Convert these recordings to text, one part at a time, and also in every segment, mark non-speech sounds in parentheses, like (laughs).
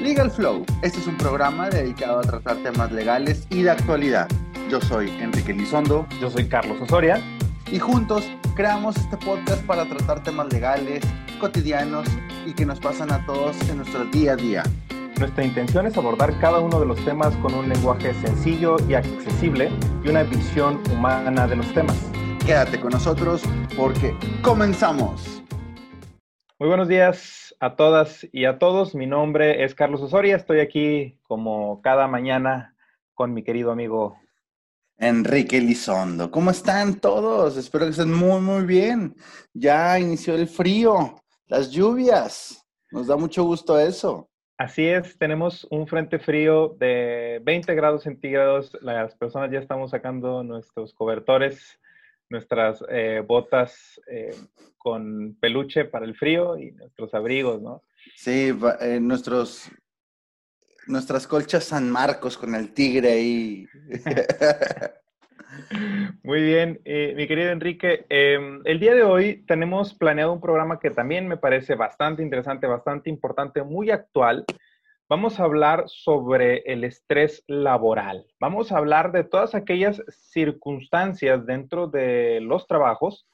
Legal Flow, este es un programa dedicado a tratar temas legales y de actualidad. Yo soy Enrique Lizondo. Yo soy Carlos Osoria. Y juntos creamos este podcast para tratar temas legales, cotidianos y que nos pasan a todos en nuestro día a día. Nuestra intención es abordar cada uno de los temas con un lenguaje sencillo y accesible y una visión humana de los temas. Quédate con nosotros porque comenzamos. Muy buenos días a todas y a todos. Mi nombre es Carlos Osoria. Estoy aquí como cada mañana con mi querido amigo Enrique Lizondo. ¿Cómo están todos? Espero que estén muy, muy bien. Ya inició el frío, las lluvias. Nos da mucho gusto eso. Así es, tenemos un frente frío de 20 grados centígrados. Las personas ya estamos sacando nuestros cobertores nuestras eh, botas eh, con peluche para el frío y nuestros abrigos, ¿no? Sí, eh, nuestros, nuestras colchas San Marcos con el tigre ahí. (laughs) Muy bien, mi querido Enrique. Em, el día de hoy tenemos planeado un programa que también me parece bastante interesante, bastante importante, muy actual vamos a hablar sobre el estrés laboral. Vamos a hablar de todas aquellas circunstancias dentro de los trabajos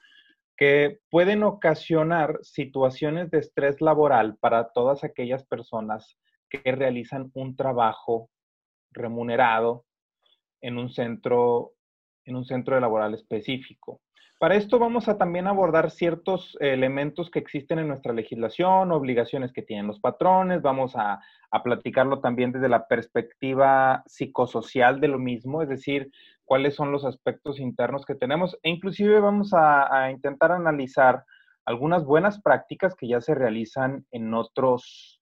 que pueden ocasionar situaciones de estrés laboral para todas aquellas personas que realizan un trabajo remunerado en un centro, en un centro laboral específico. Para esto vamos a también abordar ciertos elementos que existen en nuestra legislación, obligaciones que tienen los patrones, vamos a, platicarlo también desde la perspectiva psicosocial de lo mismo, es decir, cuáles son los aspectos internos que tenemos e inclusive vamos a, intentar analizar algunas buenas prácticas que ya se realizan en otros,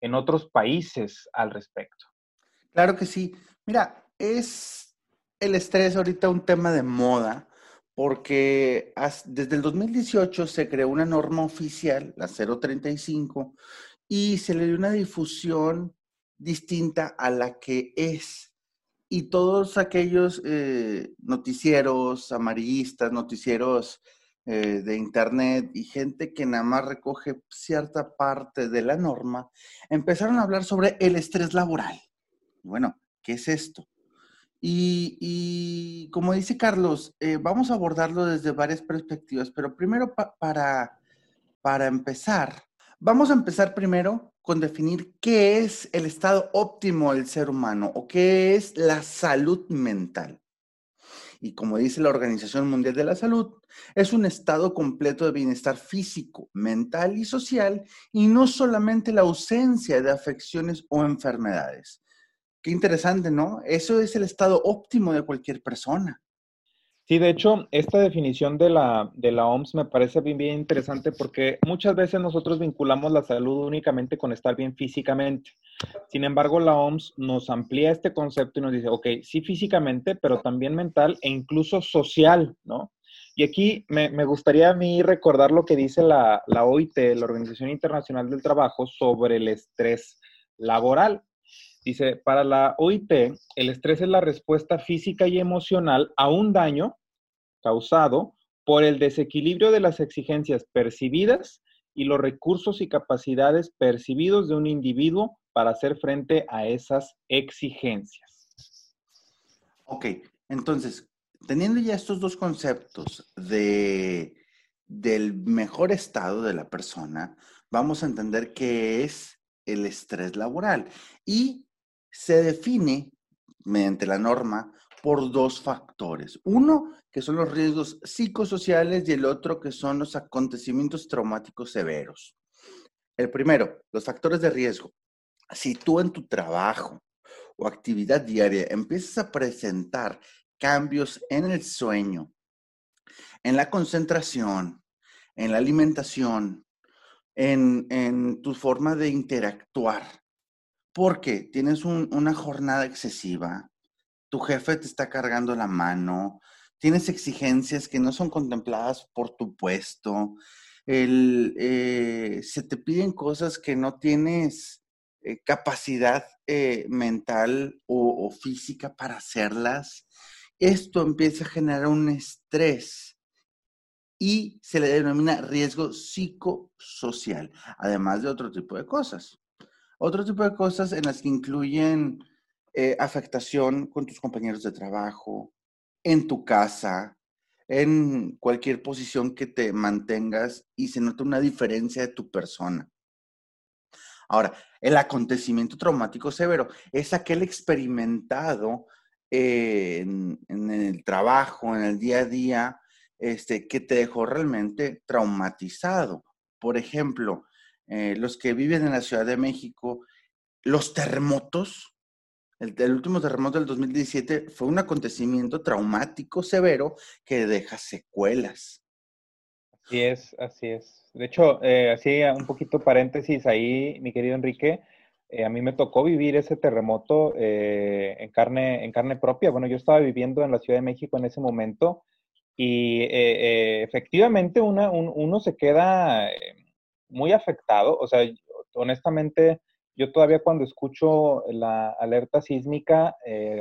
en otros países al respecto. Claro que sí. Mira, es el estrés ahorita un tema de moda porque desde el 2018 se creó una norma oficial, la 035, y se le dio una difusión distinta a la que es. Y todos aquellos eh, noticieros amarillistas, noticieros eh, de internet y gente que nada más recoge cierta parte de la norma, empezaron a hablar sobre el estrés laboral. Bueno, ¿qué es esto? Y, como dice Carlos, eh, vamos a abordarlo desde varias perspectivas, pero primero para, para empezar, vamos a empezar primero con definir qué es el estado óptimo del ser humano o qué es la salud mental. Y como dice la Organización Mundial de la Salud, es un estado completo de bienestar físico, mental y social y no solamente la ausencia de afecciones o enfermedades. Qué interesante, ¿no? Eso es el estado óptimo de cualquier persona. Sí, de hecho, esta definición de la, de la OMS me parece bien, bien interesante porque muchas veces nosotros vinculamos la salud únicamente con estar bien físicamente. Sin embargo, la OMS nos amplía este concepto y nos dice, ok, sí físicamente, pero también mental e incluso social, ¿no? Y aquí me, me gustaría a mí recordar lo que dice la, la OIT, la Organización Internacional del Trabajo, sobre el estrés laboral. Dice, para la OIT, el estrés es la respuesta física y emocional a un daño causado por el desequilibrio de las exigencias percibidas y los recursos y capacidades percibidos de un individuo para hacer frente a esas exigencias. Ok, entonces, teniendo ya estos dos conceptos de, del mejor estado de la persona, vamos a entender qué es el estrés laboral. Y se define mediante la norma por dos factores. Uno, que son los riesgos psicosociales y el otro, que son los acontecimientos traumáticos severos. El primero, los factores de riesgo. Si tú en tu trabajo o actividad diaria empiezas a presentar cambios en el sueño, en la concentración, en la alimentación, en, en tu forma de interactuar, porque tienes una jornada excesiva, tu jefe te está cargando la mano, tienes exigencias que no son contempladas por tu puesto, eh, se te piden cosas que no tienes eh, capacidad eh, mental o física para hacerlas. Esto empieza a generar un estrés y se le denomina riesgo psicosocial, además de otro tipo de cosas. Otro tipo de cosas en las que incluyen eh, afectación con tus compañeros de trabajo, en tu casa, en cualquier posición que te mantengas y se nota una diferencia de tu persona. Ahora, el acontecimiento traumático severo es aquel experimentado en, el trabajo, en el día a día, este, que te dejó realmente traumatizado. Por ejemplo, eh, los que viven en la Ciudad de México, los terremotos, el, último terremoto del 2017 fue un acontecimiento traumático severo que deja secuelas. Así es, así es. De hecho, eh, así un poquito paréntesis ahí, mi querido Enrique, eh, a mí me tocó vivir ese terremoto en, carne, en carne propia. Bueno, yo estaba viviendo en la Ciudad de México en ese momento y efectivamente uno se queda muy afectado. O sea, honestamente, yo todavía cuando escucho la alerta sísmica,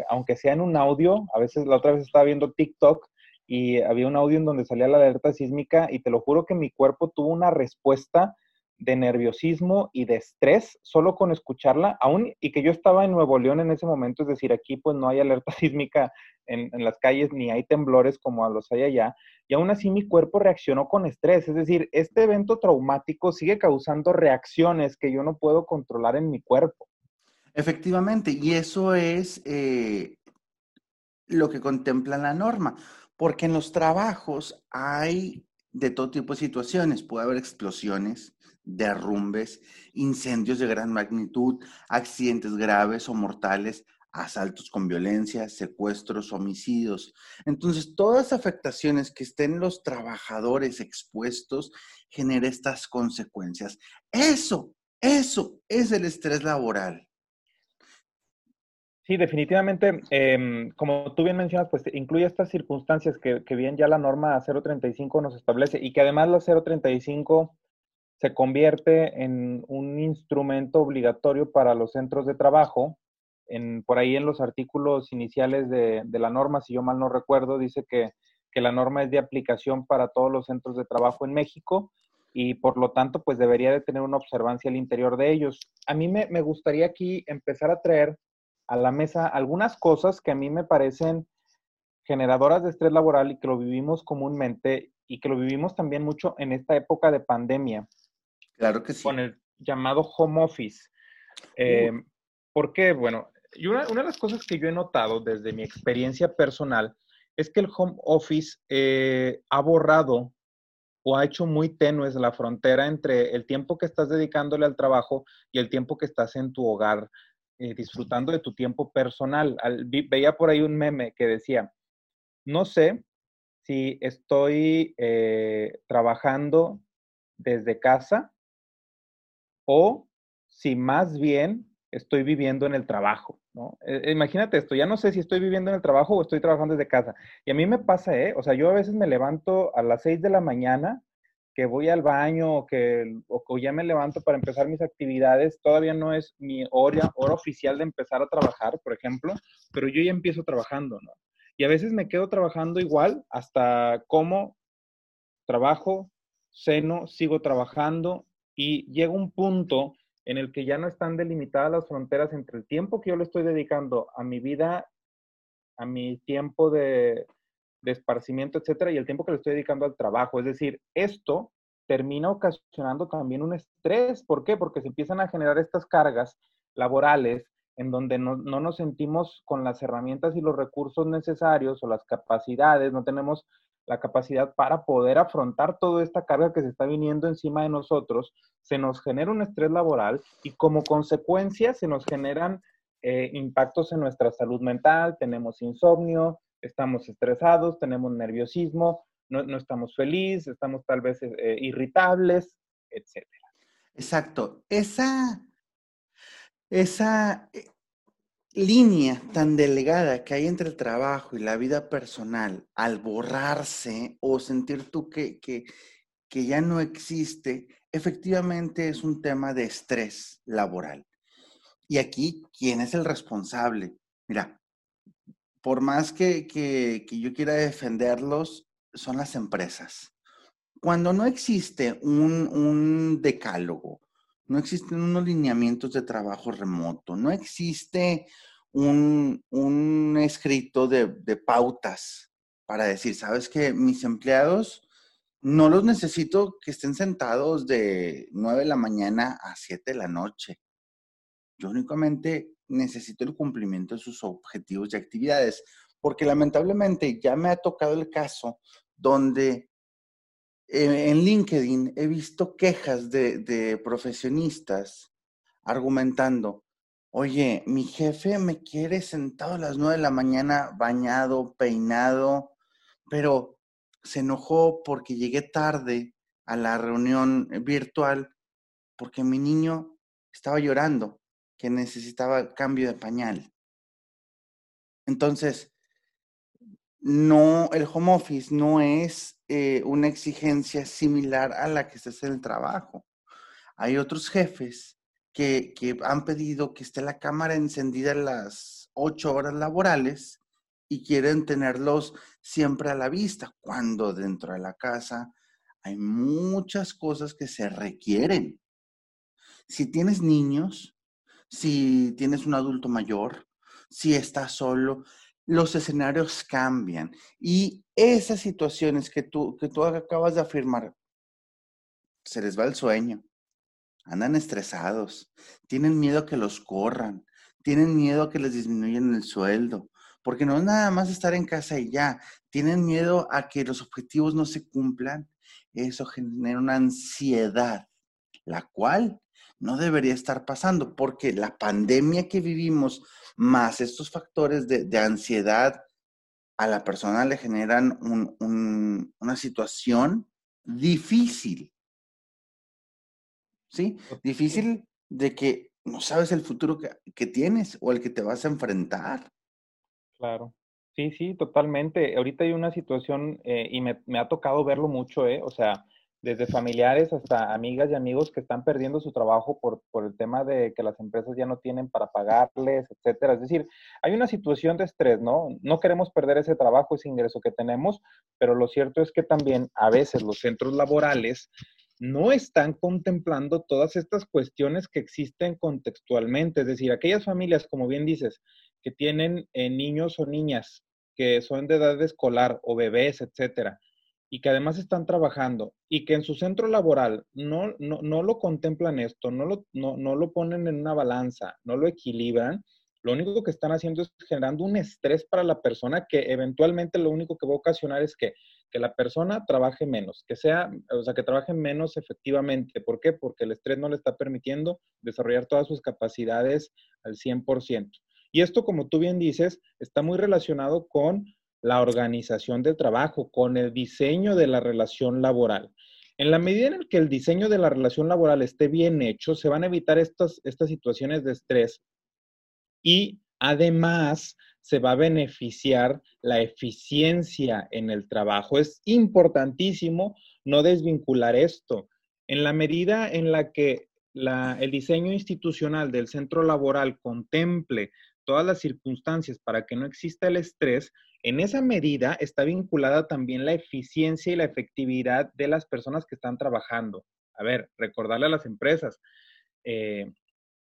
aunque sea en un audio, a veces la otra vez estaba viendo TikTok y había un audio en donde salía la alerta sísmica y te lo juro que mi cuerpo tuvo una respuesta de nerviosismo y de estrés solo con escucharla, aún y que yo estaba en Nuevo León en ese momento, es decir, aquí pues no hay alerta (laughs) sísmica en, las calles ni hay temblores como los hay allá, y aún así mi cuerpo reaccionó con estrés, es decir, este evento traumático sigue causando reacciones que yo no puedo controlar en mi cuerpo. Efectivamente, y eso es eh, lo que contempla la norma. Porque en los trabajos hay de todo tipo de situaciones. Puede haber explosiones, derrumbes, incendios de gran magnitud, accidentes graves o mortales, asaltos con violencia, secuestros, homicidios. Entonces, todas las afectaciones que estén los trabajadores expuestos genera estas consecuencias. Eso, eso es el estrés laboral. Sí, definitivamente, em, como tú bien mencionas, pues incluye estas circunstancias que, bien ya la norma 035 nos establece y que además la 035 se convierte en un instrumento obligatorio para los centros de trabajo. En, por ahí en los artículos iniciales de, la norma, si yo mal no recuerdo, dice que, la norma es de aplicación para todos los centros de trabajo en México y por lo tanto, pues debería de tener una observancia al interior de ellos. A mí me, me gustaría aquí empezar a traer a la mesa algunas cosas que a mí me parecen generadoras de estrés laboral y que lo vivimos comúnmente y que lo vivimos también mucho en esta época de pandemia. Claro que sí. Con el llamado home office. Eh, porque, bueno, y una, de las cosas que yo he notado desde mi experiencia personal es que el home office eh, ha borrado o ha hecho muy tenues la frontera entre el tiempo que estás dedicándole al trabajo y el tiempo que estás en tu hogar eh, disfrutando de tu tiempo personal. veía por ahí un meme que decía, no sé si estoy eh, trabajando desde casa o si más bien estoy viviendo en el trabajo, ¿no? E, imagínate esto, ya no sé si estoy viviendo en el trabajo o estoy trabajando desde casa. Y a mí me pasa, ¿eh? O sea, yo a veces me levanto a las 6 de la mañana que voy al baño o que o, ya me levanto para empezar mis actividades, todavía no es mi hora, hora oficial de empezar a trabajar, por ejemplo, pero yo ya empiezo trabajando, ¿no? Y a veces me quedo trabajando igual hasta como trabajo, ceno, sigo trabajando y llega un punto en el que ya no están delimitadas las fronteras entre el tiempo que yo le estoy dedicando a mi vida, a mi tiempo de, de esparcimiento, etcétera, y el tiempo que le estoy dedicando al trabajo. Es decir, esto termina ocasionando también un estrés. ¿Por qué? Porque se empiezan a generar estas cargas laborales en donde no, no, nos sentimos con las herramientas y los recursos necesarios o las capacidades, no tenemos la capacidad para poder afrontar toda esta carga que se está viniendo encima de nosotros, se nos genera un estrés laboral y como consecuencia se nos generan eh, impactos en nuestra salud mental, tenemos insomnio, estamos estresados, tenemos nerviosismo, no, estamos felices, estamos tal vez eh, irritables, etc. Exacto. Esa, esa eh, línea tan delgada que hay entre el trabajo y la vida personal, al borrarse o sentir tú que, que, que ya no existe, efectivamente es un tema de estrés laboral. Y aquí, ¿quién es el responsable? Mira, por más que, yo quiera defenderlos, son las empresas. Cuando no existe un, decálogo, no existen unos lineamientos de trabajo remoto, no existe un, escrito de, de pautas para decir, sabes que mis empleados no los necesito que estén sentados de 9 de la mañana a 7 de la noche. Yo únicamente necesito el cumplimiento de sus objetivos y actividades, porque lamentablemente ya me ha tocado el caso donde en LinkedIn he visto quejas de, profesionistas argumentando, oye, mi jefe me quiere sentado a las 9 de la mañana, bañado, peinado, pero se enojó porque llegué tarde a la reunión virtual porque mi niño estaba llorando que necesitaba cambio de pañal. Entonces, no, el home office no es eh, una exigencia similar a la que hace en el trabajo. Hay otros jefes que, que han pedido que esté la cámara encendida las ocho horas laborales y quieren tenerlos siempre a la vista, cuando dentro de la casa hay muchas cosas que se requieren. Si tienes niños, si tienes un adulto mayor, si estás solo, los escenarios cambian. Y esas situaciones que tú, que tú acabas de afirmar, se les va el sueño, andan estresados, tienen miedo a que los corran, tienen miedo a que les disminuyan el sueldo, porque no es nada más estar en casa y ya, tienen miedo a que los objetivos no se cumplan, eso genera una ansiedad, la cual no debería estar pasando, porque la pandemia que vivimos, más estos factores de, ansiedad, a la persona le generan una situación difícil. ¿Sí? Difícil de que no sabes el futuro que, tienes o el que te vas a enfrentar. Claro. Sí, sí, totalmente. Ahorita hay una situación eh, y me, me, ha tocado verlo mucho, ¿eh? O sea, desde familiares hasta amigas y amigos que están perdiendo su trabajo por, por, el tema de que las empresas ya no tienen para pagarles, etcétera. Es decir, hay una situación de estrés, ¿no? No queremos perder ese trabajo, ese ingreso que tenemos, pero lo cierto es que también a veces los centros laborales no están contemplando todas estas cuestiones que existen contextualmente. Es decir, aquellas familias, como bien dices, que tienen eh, niños o niñas que son de edad escolar o bebés, etcétera, y que además están trabajando y que en su centro laboral no, no, lo contemplan esto, no lo, no, no lo ponen en una balanza, no lo equilibran, lo único que están haciendo es generando un estrés para la persona que eventualmente lo único que va a ocasionar es que, que la persona trabaje menos, que sea, o sea, que trabaje menos efectivamente. ¿Por qué? Porque el estrés no le está permitiendo desarrollar todas sus capacidades al 100%. Y esto, como tú bien dices, está muy relacionado con la organización del trabajo, con el diseño de la relación laboral. En la medida en que el diseño de la relación laboral esté bien hecho, se van a evitar estas, estas situaciones de estrés y además se va a beneficiar la eficiencia en el trabajo. Es importantísimo no desvincular esto. En la medida en la que el diseño institucional del centro laboral contemple todas las circunstancias para que no exista el estrés, en esa medida está vinculada también la eficiencia y la efectividad de las personas que están trabajando. A ver, recordarle a las empresas, eh,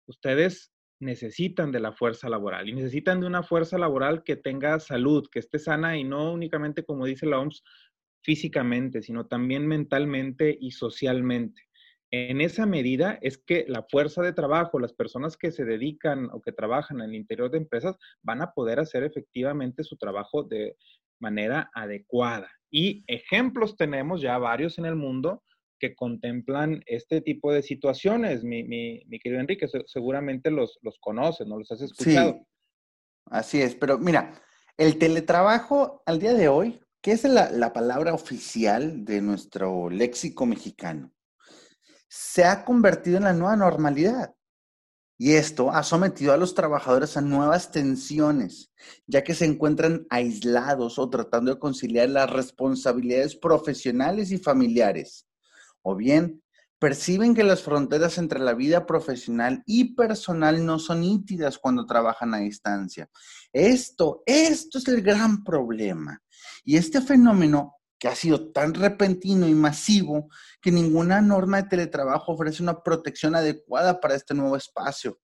ustedes necesitan de la fuerza laboral y necesitan de una fuerza laboral que tenga salud, que esté sana y no únicamente, como dice la OMS, físicamente, sino también mentalmente y socialmente en esa medida es que la fuerza de trabajo, las personas que se dedican o que trabajan en el interior de empresas van a poder hacer efectivamente su trabajo de manera adecuada. Y ejemplos tenemos ya varios en el mundo que contemplan este tipo de situaciones. Mi, querido Enrique, seguramente los, los conoces, ¿no? Los has escuchado. Sí, así es, pero mira, el teletrabajo al día de hoy, ¿qué es la, la palabra oficial de nuestro léxico mexicano? Se ha convertido en la nueva normalidad. Y esto ha sometido a los trabajadores a nuevas tensiones, ya que se encuentran aislados o tratando de conciliar las responsabilidades profesionales y familiares. O bien, perciben que las fronteras entre la vida profesional y personal no son nítidas cuando trabajan a distancia. Esto, esto es el gran problema. Y este fenómeno que ha sido tan repentino y masivo que ninguna norma de teletrabajo ofrece una protección adecuada para este nuevo espacio.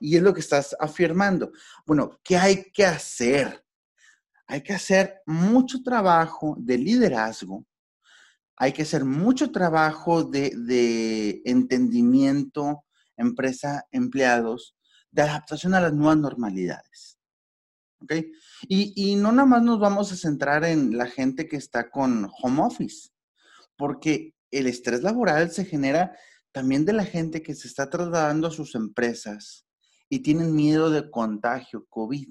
Y es lo que estás afirmando. Bueno, ¿qué hay que hacer? Hay que hacer mucho trabajo de liderazgo, hay que hacer mucho trabajo de, entendimiento, empresa, empleados, de adaptación a las nuevas normalidades. ¿Ok? Y, no nada más nos vamos a centrar en la gente que está con home office, porque el estrés laboral se genera también de la gente que se está trasladando a sus empresas y tienen miedo de contagio COVID.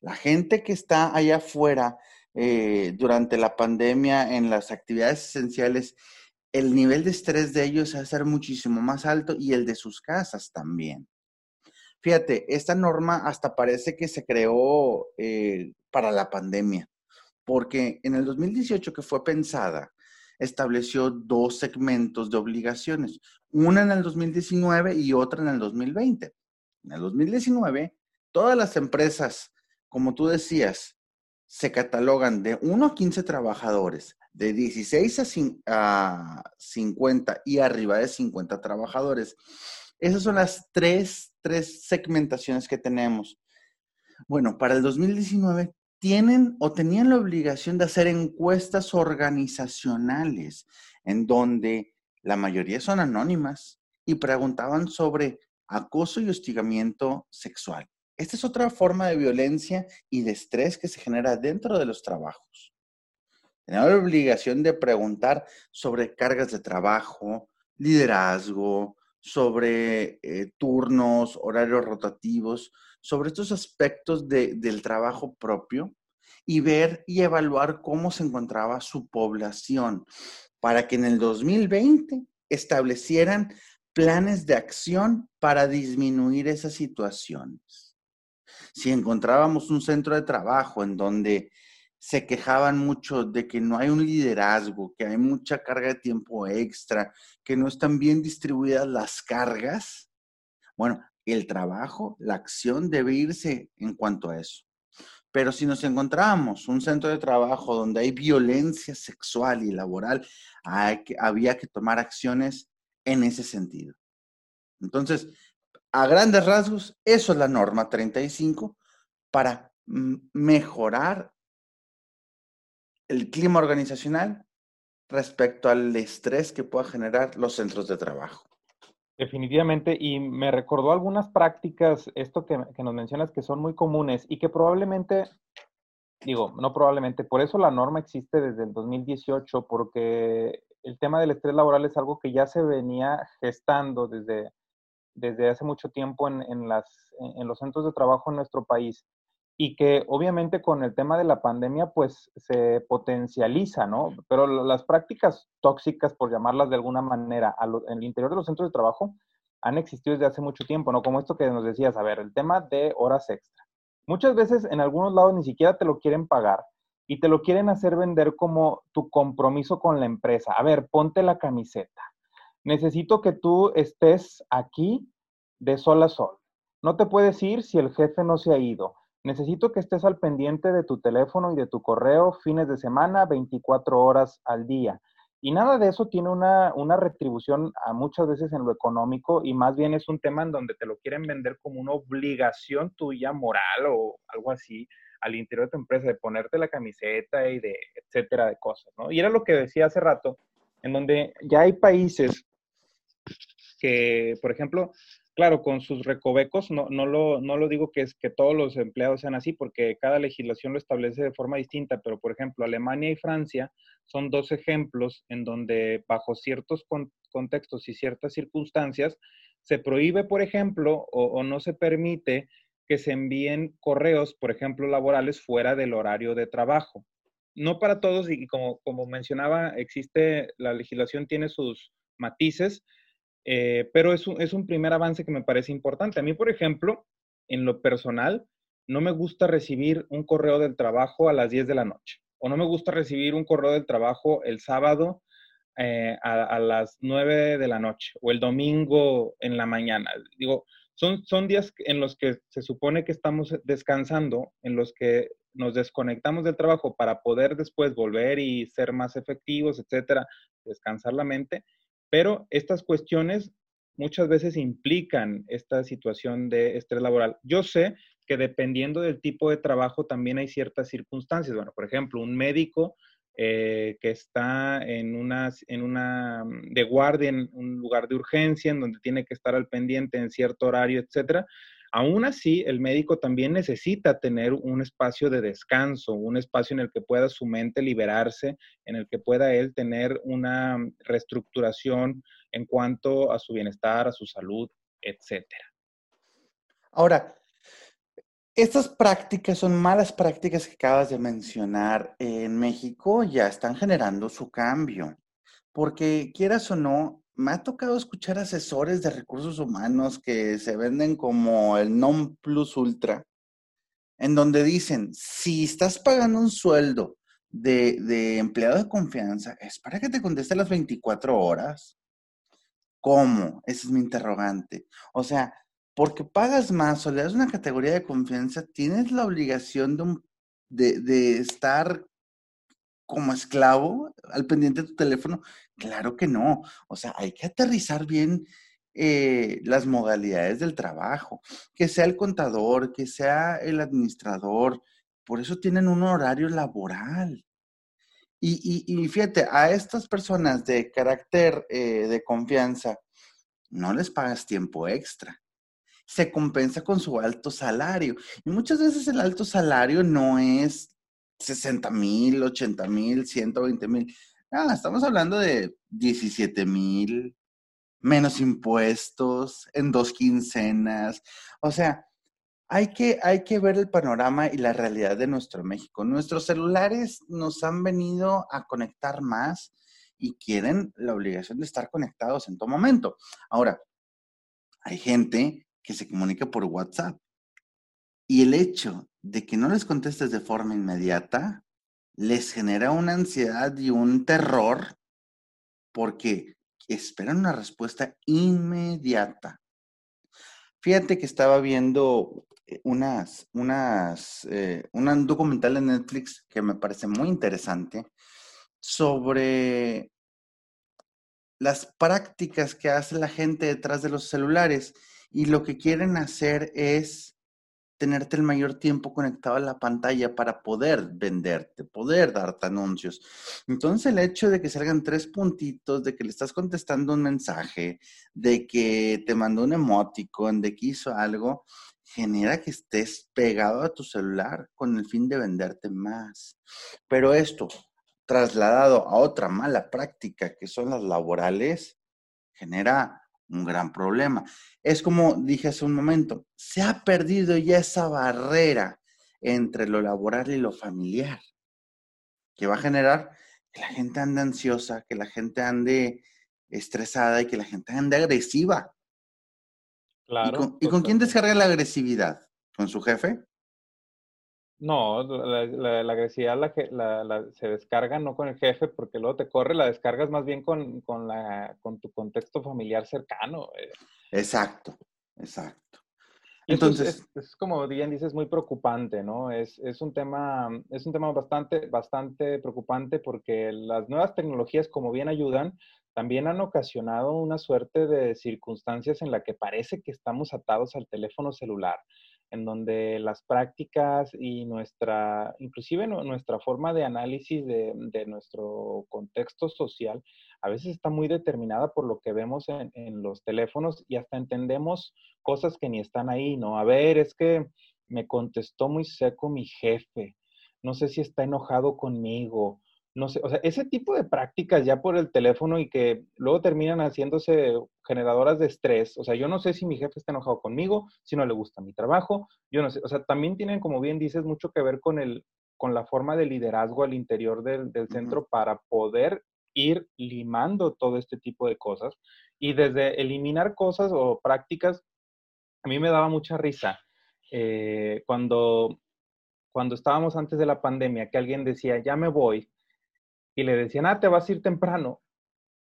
La gente que está allá afuera eh, durante la pandemia en las actividades esenciales, el nivel de estrés de ellos va a ser muchísimo más alto y el de sus casas también. Fíjate, esta norma hasta parece que se creó eh, para la pandemia, porque en el 2018 que fue pensada, estableció dos segmentos de obligaciones, una en el 2019 y otra en el 2020. En el 2019, todas las empresas, como tú decías, se catalogan de 1 a 15 trabajadores, de 16 a 50 y arriba de 50 trabajadores. Esas son las tres, tres segmentaciones que tenemos. Bueno, para el 2019 tienen o tenían la obligación de hacer encuestas organizacionales en donde la mayoría son anónimas y preguntaban sobre acoso y hostigamiento sexual. Esta es otra forma de violencia y de estrés que se genera dentro de los trabajos. Tenemos la obligación de preguntar sobre cargas de trabajo, liderazgo, sobre eh, turnos, horarios rotativos, sobre estos aspectos del trabajo propio y ver y evaluar cómo se encontraba su población para que en el 2020 establecieran planes de acción para disminuir esas situaciones. Si encontrábamos un centro de trabajo en donde se quejaban mucho de que no hay un liderazgo, que hay mucha carga de tiempo extra, que no están bien distribuidas las cargas, bueno, el trabajo, la acción debe irse en cuanto a eso. Pero si nos encontrábamos un centro de trabajo donde hay violencia sexual y laboral, había que tomar acciones en ese sentido. Entonces, a grandes rasgos, eso es la norma 35 para mejorar el clima organizacional respecto al estrés que pueda generar los centros de trabajo. Definitivamente, y me recordó algunas prácticas, esto que, que, nos mencionas, que son muy comunes y que probablemente, digo, no probablemente, por eso la norma existe desde el 2018, porque el tema del estrés laboral es algo que ya se venía gestando desde, desde hace mucho tiempo en, en los centros de trabajo en nuestro país y que obviamente con el tema de la pandemia pues se potencializa, ¿no? Pero las prácticas tóxicas, por llamarlas de alguna manera, en el interior de los centros de trabajo han existido desde hace mucho tiempo, ¿no? Como esto que nos decías, a ver, el tema de horas extra. Muchas veces en algunos lados ni siquiera te lo quieren pagar y te lo quieren hacer vender como tu compromiso con la empresa. A ver, ponte la camiseta necesito que tú estés aquí de sol a sol. No te puedes ir si el jefe no se ha ido. Necesito que estés al pendiente de tu teléfono y de tu correo fines de semana, 24 horas al día. Y nada de eso tiene una, una retribución a muchas veces en lo económico y más bien es un tema en donde te lo quieren vender como una obligación tuya moral o algo así al interior de tu empresa, de ponerte la camiseta y de etcétera de cosas, ¿no? Y era lo que decía hace rato, en donde ya hay países que, por ejemplo, claro, con sus recovecos, no, no, lo, no lo digo que es que todos los empleados sean así, porque cada legislación lo establece de forma distinta, pero por ejemplo, Alemania y Francia son dos ejemplos en donde bajo ciertos contextos y ciertas circunstancias se prohíbe, por ejemplo, o, no se permite que se envíen correos, por ejemplo, laborales fuera del horario de trabajo. No para todos, y como, como mencionaba, existe, la legislación tiene sus matices, eh, pero es un, es un primer avance que me parece importante. A mí, por ejemplo, en lo personal, no me gusta recibir un correo del trabajo a las 10 de la noche o no me gusta recibir un correo del trabajo el sábado eh, a, las 9 de la noche o el domingo en la mañana. Digo, son, son días en los que se supone que estamos descansando, en los que nos desconectamos del trabajo para poder después volver y ser más efectivos, etcétera, descansar la mente, pero estas cuestiones muchas veces implican esta situación de estrés laboral. Yo sé que dependiendo del tipo de trabajo también hay ciertas circunstancias. Bueno, por ejemplo, un médico eh, que está en una, en una mm, de guardia, en un lugar de urgencia, en donde tiene que estar al pendiente en cierto horario, etcétera. Aún así, el médico también necesita tener un espacio de descanso, un espacio en el que pueda su mente liberarse, en el que pueda él tener una reestructuración en cuanto a su bienestar, a su salud, etcétera. Ahora, estas prácticas son malas prácticas que acabas de mencionar en México, ya están generando su cambio, porque quieras o no, me ha tocado escuchar asesores de recursos humanos que se venden como el non plus ultra, en donde dicen, si estás pagando un sueldo de, empleado de confianza, es para que te conteste las 24 horas. ¿Cómo? Ese es mi interrogante. O sea, porque pagas más o le das una categoría de confianza, tienes la obligación de, de, estar como esclavo al pendiente de tu teléfono. Claro que no. O sea, hay que aterrizar bien eh, las modalidades del trabajo, que sea el contador, que sea el administrador. Por eso tienen un horario laboral. Y, fíjate, a estas personas de carácter eh, de confianza, no les pagas tiempo extra se compensa con su alto salario. Y muchas veces el alto salario no es 60 mil, 80 mil, 120 mil. Ah, estamos hablando de 17 mil, menos impuestos, en dos quincenas. O sea, hay que, hay que ver el panorama y la realidad de nuestro México. Nuestros celulares nos han venido a conectar más y quieren la obligación de estar conectados en todo momento. Ahora, hay gente que se comunica por WhatsApp. Y el hecho de que no les contestes de forma inmediata les genera una ansiedad y un terror porque esperan una respuesta inmediata. Fíjate que estaba viendo eh, unas, unas, eh, un documental en Netflix que me parece muy interesante sobre las prácticas que hace la gente detrás de los celulares y lo que quieren hacer es tenerte el mayor tiempo conectado a la pantalla para poder venderte, poder darte anuncios. Entonces el hecho de que salgan tres puntitos, de que le estás contestando un mensaje, de que te mandó un emoticon, de que hizo algo, genera que estés pegado a tu celular con el fin de venderte más. Pero esto, trasladado a otra mala práctica que son las laborales, genera un gran problema. Es como dije hace un momento, se ha perdido ya esa barrera entre lo laboral y lo familiar, que va a generar que la gente ande ansiosa, que la gente ande estresada y que la gente ande agresiva. Claro. ¿Y con, quién descarga la agresividad? ¿Con su jefe? No, la, agresividad la, se descarga no con el jefe porque luego te corre, la descargas más bien con, la, con tu contexto familiar cercano. Eh. Exacto, exacto. Entonces, es, como bien dices, muy preocupante, ¿no? Es, un tema, es un tema bastante, bastante preocupante porque las nuevas tecnologías, como bien ayudan, también han ocasionado una suerte de circunstancias en la que parece que estamos atados al teléfono celular en donde las prácticas y nuestra, inclusive nuestra forma de análisis de, nuestro contexto social, a veces está muy determinada por lo que vemos en, los teléfonos y hasta entendemos cosas que ni están ahí, ¿no? A ver, es que me contestó muy seco mi jefe, no sé si está enojado conmigo, no sé, o sea, ese tipo de prácticas ya por el teléfono y que luego terminan haciéndose generadoras de estrés. O sea, yo no sé si mi jefe está enojado conmigo, si no le gusta mi trabajo, yo no sé. O sea, también tienen, como bien dices, mucho que ver con, el, con la forma de liderazgo al interior del, centro para poder ir limando todo este tipo de cosas. Y desde eliminar cosas o prácticas, a mí me daba mucha risa. Eh, cuando, cuando estábamos antes de la pandemia, que alguien decía, ya me voy, y le decían, ah, te vas a ir temprano.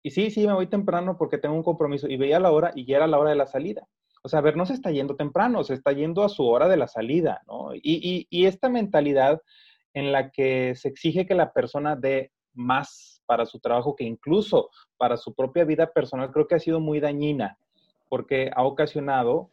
Y sí, sí, me voy temprano porque tengo un compromiso. Y veía la hora y ya era la hora de la salida. O sea, a ver, no se está yendo temprano, se está yendo a su hora de la salida, ¿no? Y, y esta mentalidad en la que se exige que la persona dé más para su trabajo que incluso para su propia vida personal, creo que ha sido muy dañina, porque ha ocasionado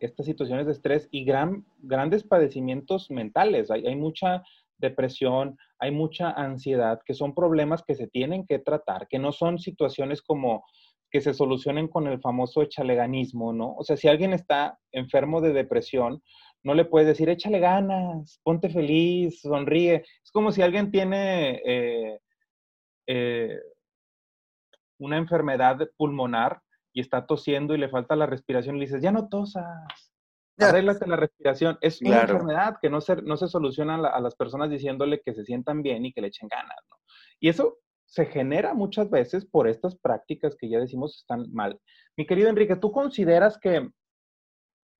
estas situaciones de estrés y gran, grandes padecimientos mentales. Hay, hay mucha depresión, hay mucha ansiedad, que son problemas que se tienen que tratar, que no son situaciones como que se solucionen con el famoso echaleganismo, ¿no? O sea, si alguien está enfermo de depresión, no le puedes decir, échale ganas, ponte feliz, sonríe. Es como si alguien tiene eh, eh, una enfermedad pulmonar y está tosiendo y le falta la respiración y le dices, ya no tosas, arréglate la respiración. Es una enfermedad que no se, no se soluciona a, las personas diciéndole que se sientan bien y que le echen ganas, ¿no? Y eso se genera muchas veces por estas prácticas que ya decimos están mal. Mi querido Enrique, ¿tú consideras que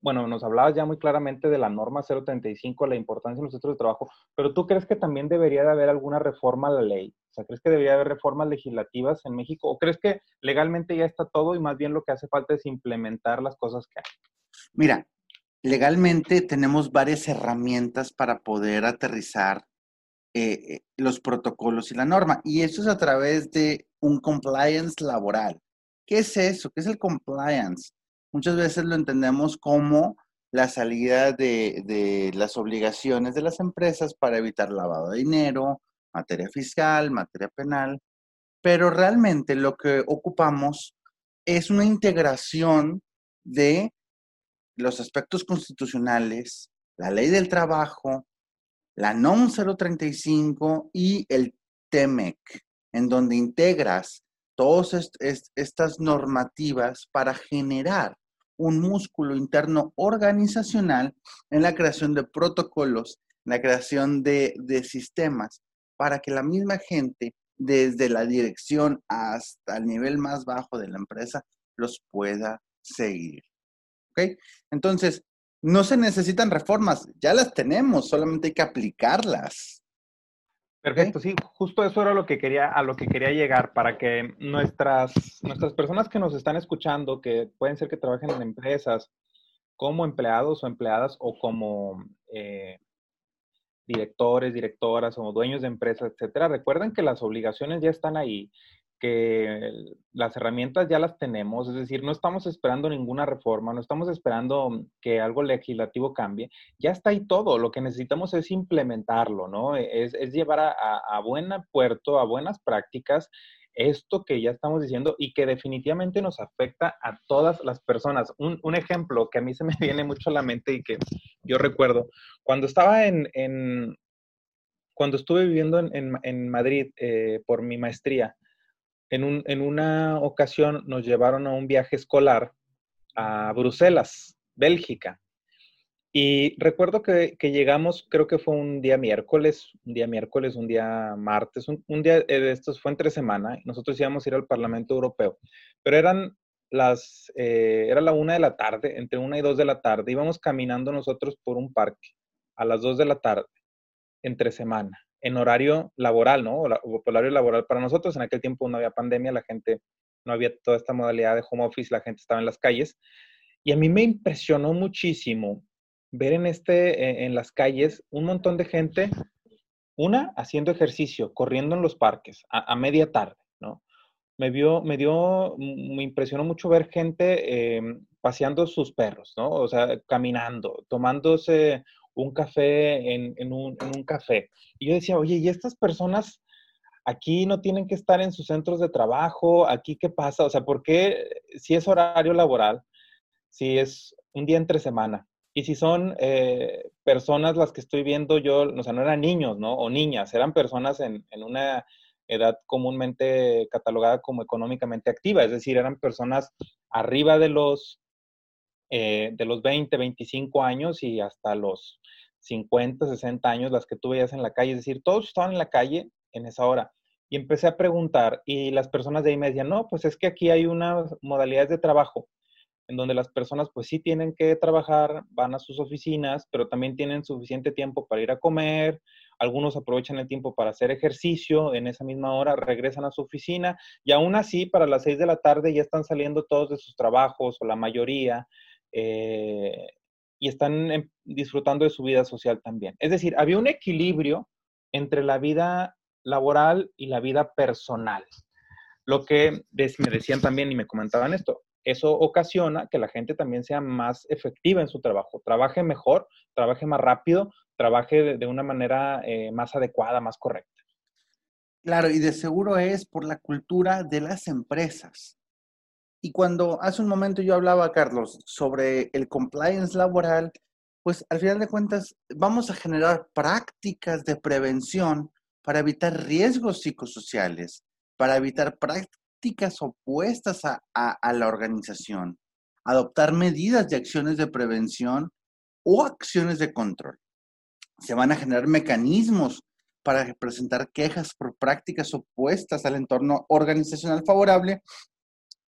bueno, nos hablabas ya muy claramente de la norma 035, la importancia de los centros de trabajo, pero ¿tú crees que también debería de haber alguna reforma a la ley? O sea, ¿crees que debería haber reformas legislativas en México? ¿O crees que legalmente ya está todo y más bien lo que hace falta es implementar las cosas que hay? Mira, legalmente tenemos varias herramientas para poder aterrizar eh, eh, los protocolos y la norma, y eso es a través de un compliance laboral. ¿Qué es eso? ¿Qué es el compliance? muchas veces lo entendemos como la salida de, las obligaciones de las empresas para evitar lavado de dinero, materia fiscal, materia penal, pero realmente lo que ocupamos es una integración de los aspectos constitucionales, la ley del trabajo, la NOM 035 y el TEMEC, en donde integras todas estas normativas para generar un músculo interno organizacional en la creación de protocolos, en la creación de, sistemas, para que la misma gente, desde la dirección hasta el nivel más bajo de la empresa, los pueda seguir. ¿Ok? Entonces, no se necesitan reformas, ya las tenemos, solamente hay que aplicarlas. Perfecto, sí, justo eso era lo que quería, a lo que quería llegar, para que nuestras, nuestras personas que nos están escuchando, que pueden ser que trabajen en empresas como empleados o empleadas o como eh, directores, directoras o dueños de empresas, etcétera, recuerden que las obligaciones ya están ahí, que las herramientas ya las tenemos, es decir, no estamos esperando ninguna reforma, no estamos esperando que algo legislativo cambie, ya está ahí todo, lo que necesitamos es implementarlo, ¿no? Es, llevar a, a, buen puerto, a buenas prácticas esto que ya estamos diciendo y que definitivamente nos afecta a todas las personas. Un, ejemplo que a mí se me (laughs) viene mucho a la mente y que yo recuerdo, cuando estaba en, cuando estuve viviendo en, Madrid eh, por mi maestría, en, una ocasión nos llevaron a un viaje escolar a Bruselas, Bélgica. Y recuerdo que, llegamos, creo que fue un día miércoles, un día miércoles, un día martes, un, día de estos fue entre semana. Nosotros íbamos a ir al Parlamento Europeo, pero eran las, eh, era la una de la tarde, entre una y dos de la tarde. Íbamos caminando nosotros por un parque a las dos de la tarde, entre semana en horario laboral, ¿no? O horario laboral para nosotros. En aquel tiempo no había pandemia, la gente, no había toda esta modalidad de home office, la gente estaba en las calles. Y a mí me impresionó muchísimo ver en, este, e, en las calles un montón de gente, una, haciendo ejercicio, corriendo en los parques a, media tarde, ¿no? Me, vio, me dio, me impresionó mucho ver gente em, paseando sus perros, ¿no? O sea, caminando, tomándose un café en, un, café. Y yo decía, oye, ¿y estas personas aquí no tienen que estar en sus centros de trabajo? ¿Aquí qué pasa? O sea, ¿por qué si es horario laboral, si es un día entre semana? Y si son eh, personas las que estoy viendo yo, o sea, no eran niños, ¿no? O niñas, eran personas en, una edad comúnmente catalogada como económicamente activa, es decir, eran personas arriba de los, eh, de los 20, 25 años y hasta los 50, 60 años, las que tú veías en la calle, es decir, todos estaban en la calle en esa hora. Y empecé a preguntar y las personas de ahí me decían, no, pues es que aquí hay unas modalidades de trabajo en donde las personas pues sí tienen que trabajar, van a sus oficinas, pero también tienen suficiente tiempo para ir a comer, algunos aprovechan el tiempo para hacer ejercicio en esa misma hora, regresan a su oficina y aún así para las seis de la tarde ya están saliendo todos de sus trabajos o la mayoría eh, y están disfrutando de su vida social también. Es decir, había un equilibrio entre la vida laboral y la vida personal. Lo que me decían también y me comentaban esto, eso ocasiona que la gente también sea más efectiva en su trabajo, trabaje mejor, trabaje más rápido, trabaje de, una manera eh, más adecuada, más correcta. Claro, y de seguro es por la cultura de las empresas. Y cuando hace un momento yo hablaba, Carlos, sobre el compliance laboral, pues al final de cuentas vamos a generar prácticas de prevención para evitar riesgos psicosociales, para evitar prácticas opuestas a, a la organización, adoptar medidas de acciones de prevención o acciones de control. Se van a generar mecanismos para presentar quejas por prácticas opuestas al entorno organizacional favorable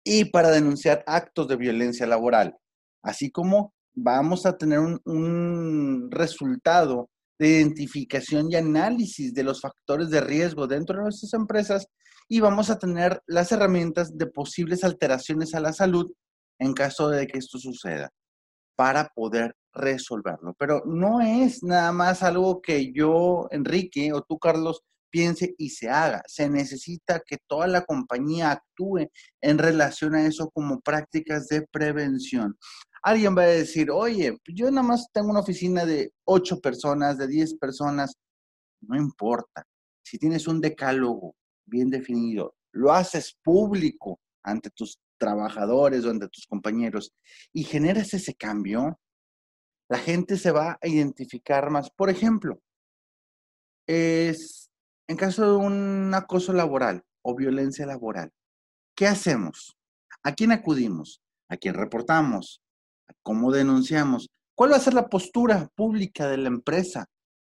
y para denunciar actos de violencia laboral, así como vamos a tener un, resultado de identificación y análisis de los factores de riesgo dentro de nuestras empresas y vamos a tener las herramientas de posibles alteraciones a la salud en caso de que esto suceda para poder resolverlo. Pero no es nada más algo que yo, Enrique, o tú, Carlos, piense y se haga. Se necesita que toda la compañía actúe en relación a eso como prácticas de prevención. Alguien va a decir, oye, yo nada más tengo una oficina de ocho personas, de diez personas. No importa. Si tienes un decálogo bien definido, lo haces público ante tus trabajadores o ante tus compañeros y generas ese cambio, la gente se va a identificar más. Por ejemplo, es en caso de un acoso laboral o violencia laboral, ¿qué hacemos? ¿A quién acudimos? ¿A quién reportamos? ¿Cómo denunciamos? ¿Cuál va a ser la postura pública de la empresa?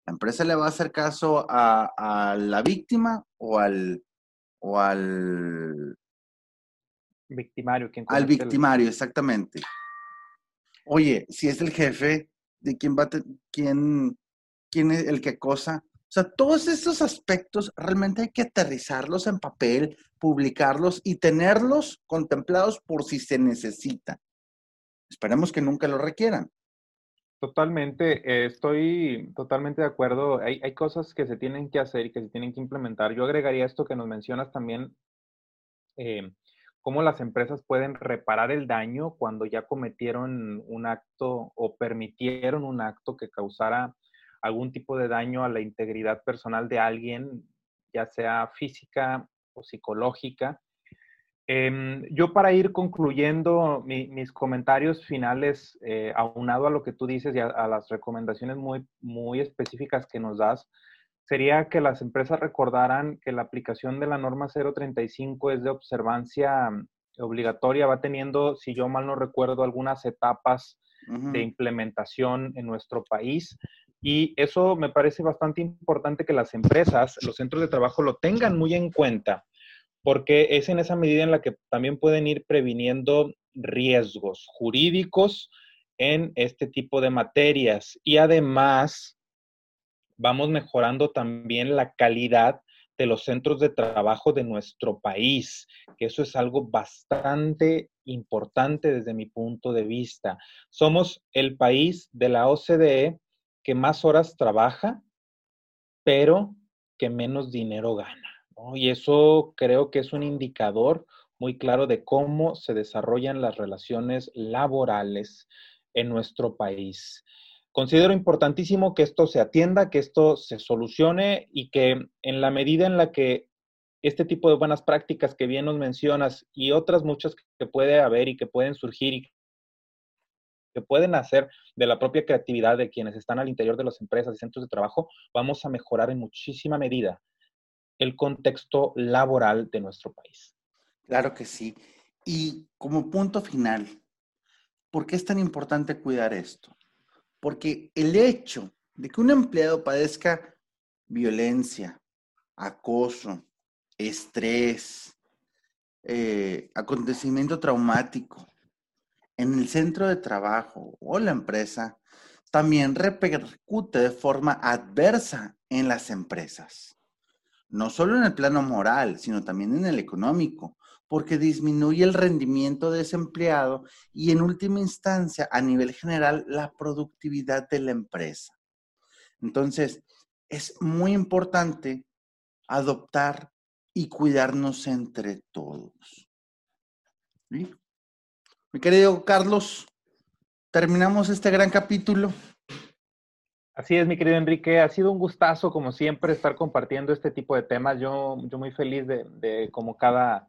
¿La empresa le va a hacer caso a, la víctima o al, o al victimario? al victimario, exactamente. Oye, si es el jefe, ¿de quién va a quién, quién es el que acosa? O sea, todos estos aspectos realmente hay que aterrizarlos en papel, publicarlos y tenerlos contemplados por si se necesita. Esperemos que nunca lo requieran. Totalmente, eh, estoy totalmente de acuerdo. Hay, hay, cosas que se tienen que hacer y que se tienen que implementar. Yo agregaría esto que nos mencionas también, eh, cómo las empresas pueden reparar el daño cuando ya cometieron un acto o permitieron un acto que causara algún tipo de daño a la integridad personal de alguien, ya sea física o psicológica. Em, yo para ir concluyendo mis comentarios finales, eh, aunado a lo que tú dices y a, las recomendaciones muy, muy específicas que nos das, sería que las empresas recordaran que la aplicación de la norma 035 es de observancia obligatoria, va teniendo, si yo mal no recuerdo, algunas etapas de implementación en nuestro país. Y eso me parece bastante importante que las empresas, los centros de trabajo lo tengan muy en cuenta, porque es en esa medida en la que también pueden ir previniendo riesgos jurídicos en este tipo de materias. Y además, vamos mejorando también la calidad de los centros de trabajo de nuestro país, que eso es algo bastante importante desde mi punto de vista. Somos el país de la OCDE que más horas trabaja, pero que menos dinero gana. Y eso creo que es un indicador muy claro de cómo se desarrollan las relaciones laborales en nuestro país. Considero importantísimo que esto se atienda, que esto se solucione y que en la medida en la que este tipo de buenas prácticas que bien nos mencionas y otras muchas que puede haber y que pueden surgir y que pueden hacer de la propia creatividad de quienes están al interior de las empresas y centros de trabajo, vamos a mejorar en muchísima medida el contexto laboral de nuestro país. Claro que sí. Y como punto final, ¿por qué es tan importante cuidar esto? Porque el hecho de que un empleado padezca violencia, acoso, estrés, eh, acontecimiento traumático, en el centro de trabajo o la empresa también repercute de forma adversa en las empresas. No solo en el plano moral, sino también en el económico, porque disminuye el rendimiento de ese empleado y en última instancia, a nivel general, la productividad de la empresa. Entonces, es muy importante adoptar y cuidarnos entre todos. Mi querido Carlos, terminamos este gran capítulo. Así es, mi querido Enrique. Ha sido un gustazo, como siempre, estar compartiendo este tipo de temas. Yo, yo muy feliz de, como cada,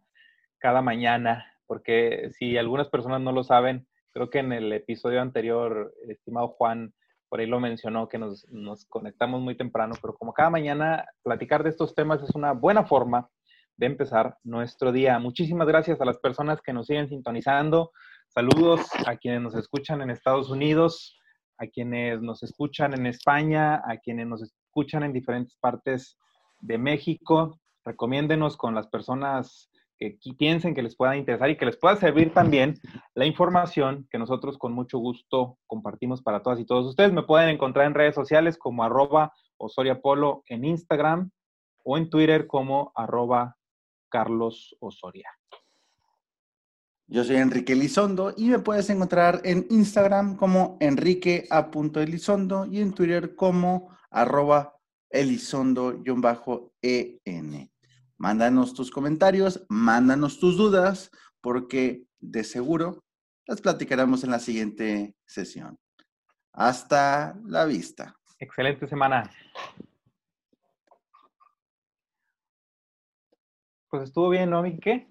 cada mañana, porque si algunas personas no lo saben, creo que en el episodio anterior, el estimado Juan, por ahí lo mencionó, que nos, nos conectamos muy temprano, pero como cada mañana, platicar de estos temas es una buena forma de empezar nuestro día. Muchísimas gracias a las personas que nos siguen sintonizando. Saludos a quienes nos escuchan en Estados Unidos, a quienes nos escuchan en España, a quienes nos escuchan en diferentes partes de México. Recomiéndenos con las personas que piensen que les pueda interesar y que les pueda servir también la información que nosotros con mucho gusto compartimos para todas y todos ustedes. Me pueden encontrar en redes sociales como arroba osoriapolo en Instagram o en Twitter como arroba Carlos Osoria. Yo soy Enrique Elizondo y me puedes encontrar en Instagram como enrique.elizondo y en Twitter como arroba elizondo-en. Mándanos tus comentarios, mándanos tus dudas, porque de seguro las platicaremos en la siguiente sesión. Hasta la vista. Excelente semana. Pues estuvo bien, ¿no, ¿Qué?